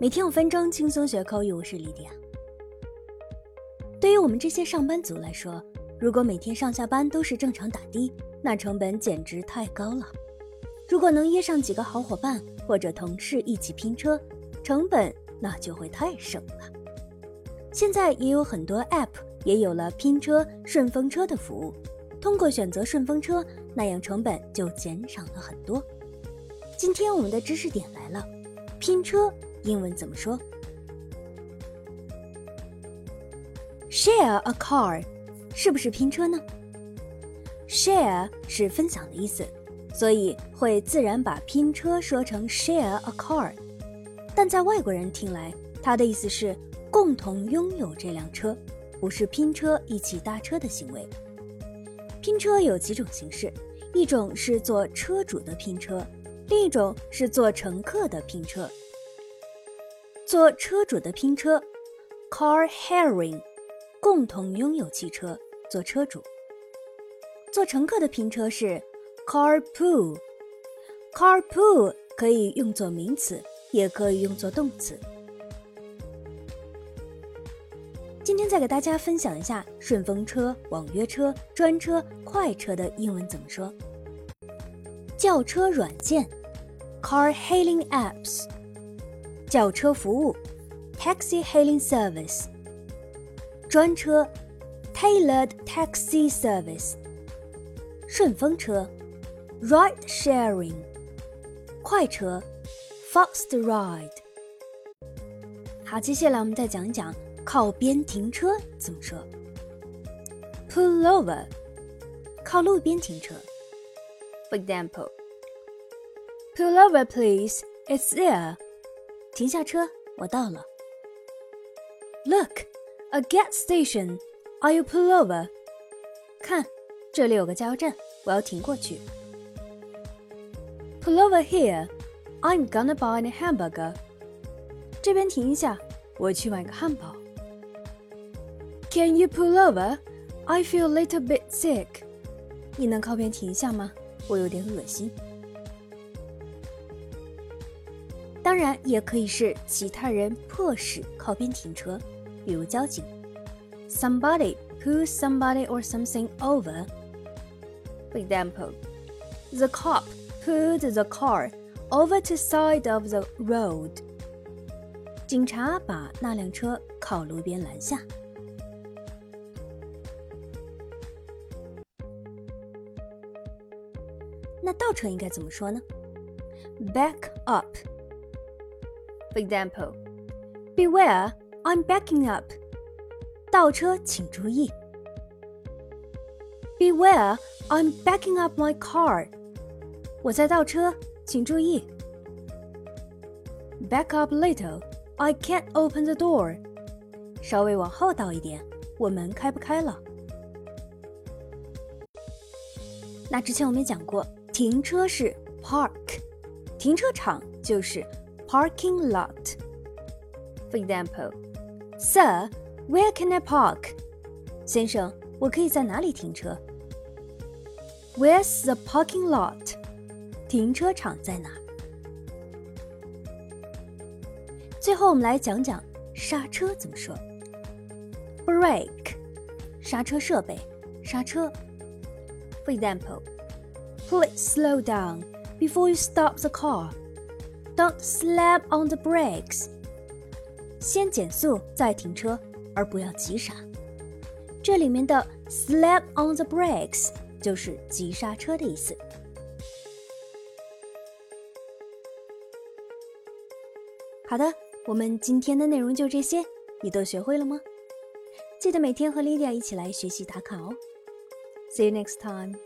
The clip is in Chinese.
每天五分钟，轻松学口语。我是莉迪。对于我们这些上班族来说，如果每天上下班都是正常打的，那成本简直太高了。如果能约上几个好伙伴或者同事一起拼车，成本那就会太省了。现在也有很多 App 也有了拼车、顺风车的服务。通过选择顺风车，那样成本就减少了很多。今天我们的知识点来了，拼车。英文怎么说？Share a car，是不是拼车呢？Share 是分享的意思，所以会自然把拼车说成 share a car。但在外国人听来，他的意思是共同拥有这辆车，不是拼车一起搭车的行为。拼车有几种形式，一种是做车主的拼车，另一种是做乘客的拼车。做车主的拼车，car sharing，共同拥有汽车，做车主。做乘客的拼车是 carpool，carpool 可以用作名词，也可以用作动词。今天再给大家分享一下顺风车、网约车、专车、快车的英文怎么说。叫车软件，car hailing apps。叫车服务，taxi hailing service；专车，tailored taxi service；顺风车，ride sharing；快车，fast ride。好，接下来我们再讲一讲靠边停车怎么说，pull over，靠路边停车。For example，pull over please, it's there。 停下车，我到了。Look, a gas station. Are you pull over? 看，这里有个加油站，我要停过去。Pull over here. I'm gonna buy a hamburger. 这边停一下，我去买个汉堡。Can you pull over? I feel a little bit sick. 你能靠边停一下吗？我有点恶心。 当然，也可以是其他人迫使靠边停车，比如交警。Somebody pulls somebody or something over. For example, the cop pulled the car over to side of the road. 警察把那辆车靠路边拦下。那倒车应该怎么说呢？Back up. For example, beware, I'm backing up. 倒车请注意。Beware, I'm backing up my car. 我在倒车，请注意。Back up little, I can't open the door. 稍微往后倒一点，我门开不开了。那之前我们讲过，停车是 park，停车场就是。 parking lot. For example, Sir, where can I park? 先生，我可以在哪里停车？Where's the parking lot? 停车场在哪？最后，我们来讲讲刹车怎么说。Brake，刹车设备，刹车。For example, please slow down before you stop the car. Don't slap on the brakes。先减速再停车，而不要急刹。这里面的 slap on the brakes 就是急刹车的意思。好的，我们今天的内容就这些，你都学会了吗？记得每天和 Lydia 一起来学习打卡哦。See you next time.